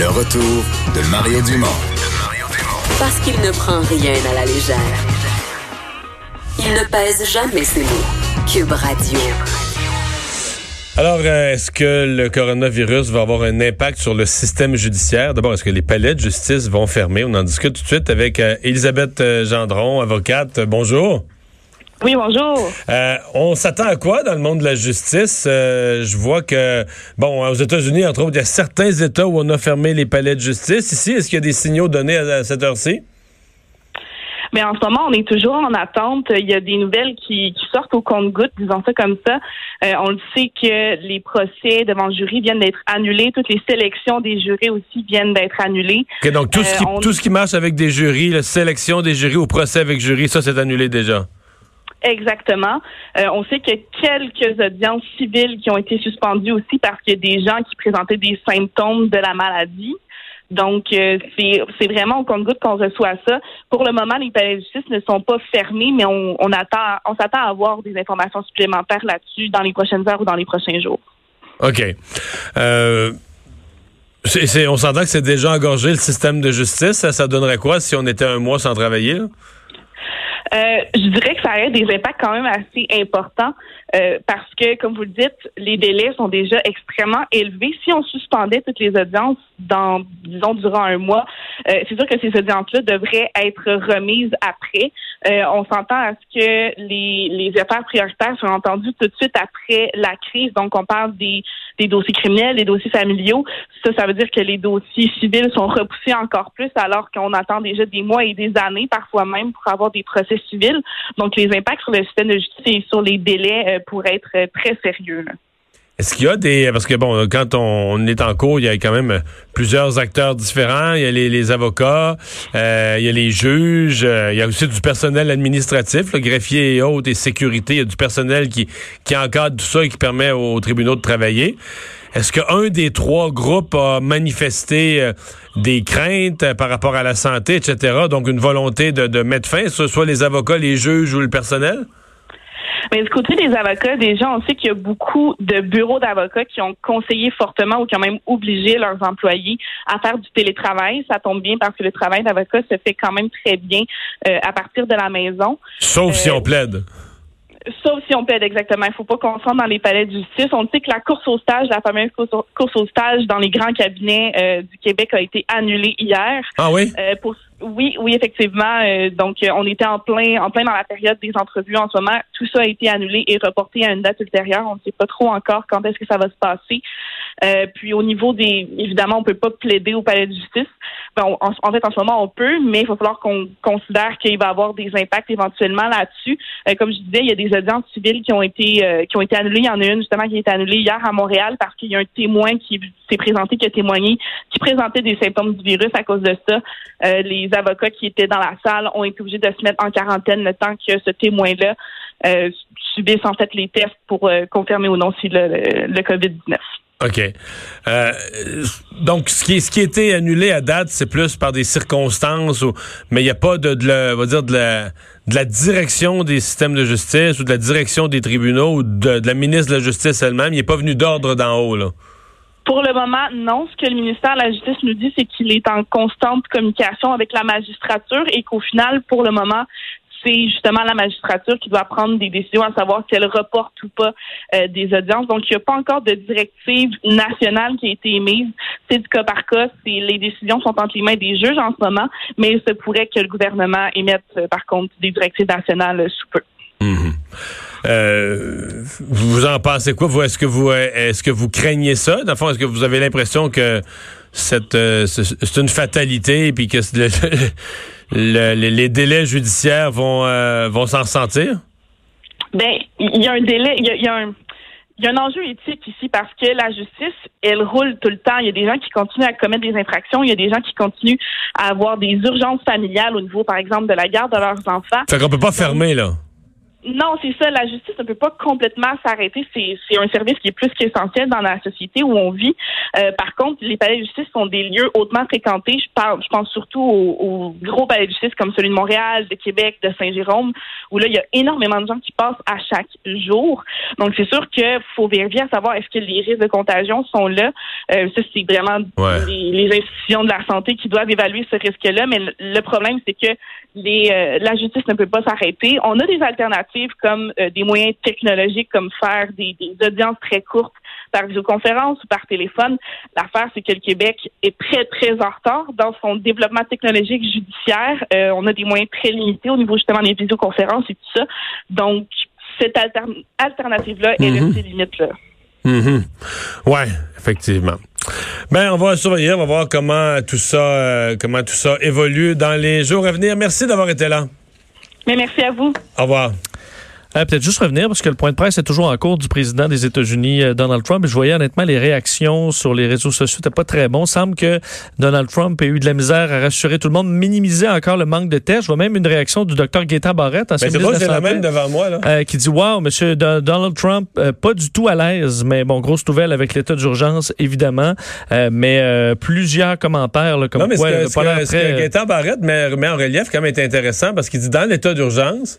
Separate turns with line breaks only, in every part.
Le retour de Mario Dumont.
Parce qu'il ne prend rien à la légère. Il ne pèse jamais ses mots. Cube Radio.
Alors, euh, est-ce que le coronavirus va avoir un impact sur le système judiciaire? D'abord, est-ce que les palais de justice vont fermer? On en discute tout de suite avec euh, Elisabeth euh, Gendron, avocate. Bonjour.
Oui, bonjour.
Euh, on s'attend à quoi dans le monde de la justice? Euh, je vois que, bon, aux États-Unis, entre autres, il y a certains États où on a fermé les palais de justice. Ici, est-ce qu'il y a des signaux donnés à, cette heure-ci?
Mais en ce moment, on est toujours en attente. Il y a des nouvelles qui, sortent au compte-gouttes, disons ça comme ça. Euh, on le sait que les procès devant le jury viennent d'être annulés. Toutes les sélections des jurés aussi viennent d'être annulées.
donc tout, ce qui, tout ce qui marche avec des jurys, la sélection des jurys au procès avec jury, ça, c'est annulé déjà?
Exactement. Euh, on sait qu'il y a quelques audiences civiles qui ont été suspendues aussi parce qu'il y a des gens qui présentaient des symptômes de la maladie. Donc, euh, c'est vraiment au compte-goutte qu'on reçoit ça. Pour le moment, les palais de justice ne sont pas fermés, mais on, attend, on s'attend à avoir des informations supplémentaires là-dessus dans les prochaines heures ou dans les prochains jours.
OK. Euh, on s'entend que c'est déjà engorgé le système de justice. Ça, donnerait quoi si on était un mois sans travailler?
Euh, je dirais que ça a des impacts quand même assez importants euh, parce que, comme vous le dites, les délais sont déjà extrêmement élevés. Si on suspendait toutes les audiences dans, disons, durant un mois, euh, c'est sûr que ces audiences-là devraient être remises après. on s'entend à ce que les, les affaires prioritaires soient entendues tout de suite après la crise. Donc, on parle des, des dossiers criminels, des dossiers familiaux. Ça, ça veut dire que les dossiers civils sont repoussés encore plus alors qu'on attend déjà des mois et des années, parfois même, pour avoir des procès civils. Donc, les impacts sur le système de justice et sur les délais euh, pourraient être euh, très sérieux.
Est-ce qu'il y a des... Parce que, bon, quand on, est en cours, il y a quand même plusieurs acteurs différents. Il y a les, avocats, euh, il y a les juges, il y a aussi du personnel administratif, le greffier et autres, et sécurité. Il y a du personnel qui, qui encadre tout ça et qui permet aux tribunaux de travailler. Est-ce qu'un des trois groupes a manifesté euh, des craintes euh, par rapport à la santé, etc., donc une volonté de, mettre fin, ce soit les avocats, les juges ou le personnel?
Mais du côté des avocats, déjà, on sait qu'il y a beaucoup de bureaux d'avocats qui ont conseillé fortement ou qui ont même obligé leurs employés à faire du télétravail. Ça tombe bien parce que le travail d'avocat se fait quand même très bien euh, à partir de la maison.
Sauf si on plaide.
Sauf si on plaide exactement. Il ne faut pas qu'on dans les palais de justice. On sait que la course au stage, la fameuse course au, stage dans les grands cabinets euh, du Québec a été annulée hier.
Ah oui?
Euh, pour, oui, oui, effectivement. Euh, donc, on était en plein, en plein dans la période des entrevues en ce moment. Tout ça a été annulé et reporté à une date ultérieure. On ne sait pas trop encore quand est-ce que ça va se passer. puis, au niveau des, évidemment, on peut pas plaider au palais de justice. Ben, en, fait, en ce moment, on peut, mais il va falloir qu'on considère qu'il va y avoir des impacts éventuellement là-dessus. comme je disais, il y a des audiences civiles qui ont été euh, qui ont été annulées. Il y en a une justement qui a été annulée hier à Montréal parce qu'il y a un témoin qui s'est présenté, qui a témoigné, qui présentait des symptômes du virus à cause de ça. Euh, les avocats qui étaient dans la salle ont été obligés de se mettre en quarantaine le temps que ce témoin-là euh, subisse en fait les tests pour confirmer ou non si le, le COVID-19.
OK. Euh, donc, ce qui, ce qui a été annulé à date, c'est plus par des circonstances, ou, mais il n'y a pas de, de, va dire la, de la direction des systèmes de justice ou de la direction des tribunaux ou de, la ministre de la Justice elle-même. Il n'est pas venu d'ordre d'en haut, là.
Pour le moment, non. Ce que le ministère de la Justice nous dit, c'est qu'il est en constante communication avec la magistrature et qu'au final, pour le moment, c'est justement la magistrature qui doit prendre des décisions à savoir si elle reporte ou pas euh, des audiences. Donc, il n'y a pas encore de directive nationale qui a été émise. C'est du cas par cas. Les décisions sont entre les mains des juges en ce moment, mais il se pourrait que le gouvernement émette, euh, par contre, des directives nationales sous peu.
Euh, vous en pensez quoi? Vous, est-ce que vous, est-ce que vous craignez ça? Dans le fond, est-ce que vous avez l'impression que cette, c'est une fatalité et puis que les, délais judiciaires vont, euh, vont s'en ressentir?
Ben, il y a un délai, il y a, un. Il y a un enjeu éthique ici parce que la justice, elle roule tout le temps. Il y a des gens qui continuent à commettre des infractions. Il y a des gens qui continuent à avoir des urgences familiales au niveau, par exemple, de la garde de leurs enfants.
Fait qu'on peut pas fermer, là.
Non, c'est ça. La justice ne peut pas complètement s'arrêter. C'est, un service qui est plus qu'essentiel dans la société où on vit. Euh, par contre, les palais de justice sont des lieux hautement fréquentés. Je parle, je pense surtout aux, gros palais de justice comme celui de Montréal, de Québec, de Saint-Jérôme, où là, il y a énormément de gens qui passent à chaque jour. Donc, c'est sûr qu'il faut vérifier à savoir est-ce que les risques de contagion sont là. Euh, ça, c'est vraiment les, institutions de la santé qui doivent évaluer ce risque-là. Mais le, problème, c'est que les, euh, la justice ne peut pas s'arrêter. On a des alternatives comme euh, des moyens technologiques comme faire des, audiences très courtes par visioconférence ou par téléphone. L'affaire, c'est que le Québec est très, très en retard dans son développement technologique judiciaire. Euh, on a des moyens très limités au niveau justement des visioconférences et tout ça. Donc, cette alternative-là est mm restée limite-là.
Mm Ouais, effectivement. Ben, on va surveiller, on va voir comment tout ça, euh, comment tout ça évolue dans les jours à venir. Merci d'avoir été là.
Mais merci à vous.
Au revoir.
Euh, peut-être juste revenir, parce que le point de presse est toujours en cours du président des États-Unis, euh, Donald Trump. Je voyais honnêtement les réactions sur les réseaux sociaux n'étaient pas très bons. Il semble que Donald Trump ait eu de la misère à rassurer tout le monde, minimiser encore le manque de tests. Je vois même une réaction du docteur Gaétan Barrette,
ancien ben, c'est la même devant moi, là.
Euh, qui dit Wow, monsieur Donald Trump, pas du tout à l'aise, mais bon, grosse nouvelle avec l'état d'urgence, évidemment. mais plusieurs commentaires, là, comme
non, mais
quoi,
ce que, très... Barrette met, en relief, quand même, est intéressant parce qu'il dit dans l'état d'urgence,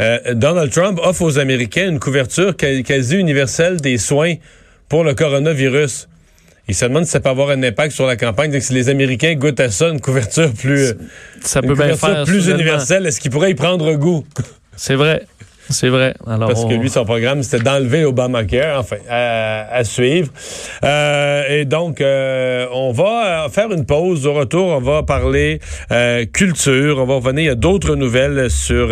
euh, Donald Trump offre aux Américains une couverture quasi universelle des soins pour le coronavirus. Il se demande si ça peut avoir un impact sur la campagne. si les Américains goûtent à ça, une couverture plus,
ça peut bien faire,
plus universelle, est-ce qu'ils pourraient y prendre goût?
C'est vrai. C'est vrai.
Alors, Parce que lui, son programme, c'était d'enlever Obamacare, enfin, à, suivre. Euh, et donc, euh, on va euh, faire une pause. Au retour, on va parler culture. On va revenir à d'autres nouvelles sur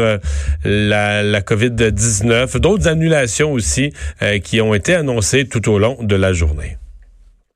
la, la COVID-19, d'autres annulations aussi qui ont été annoncées tout au long de la journée.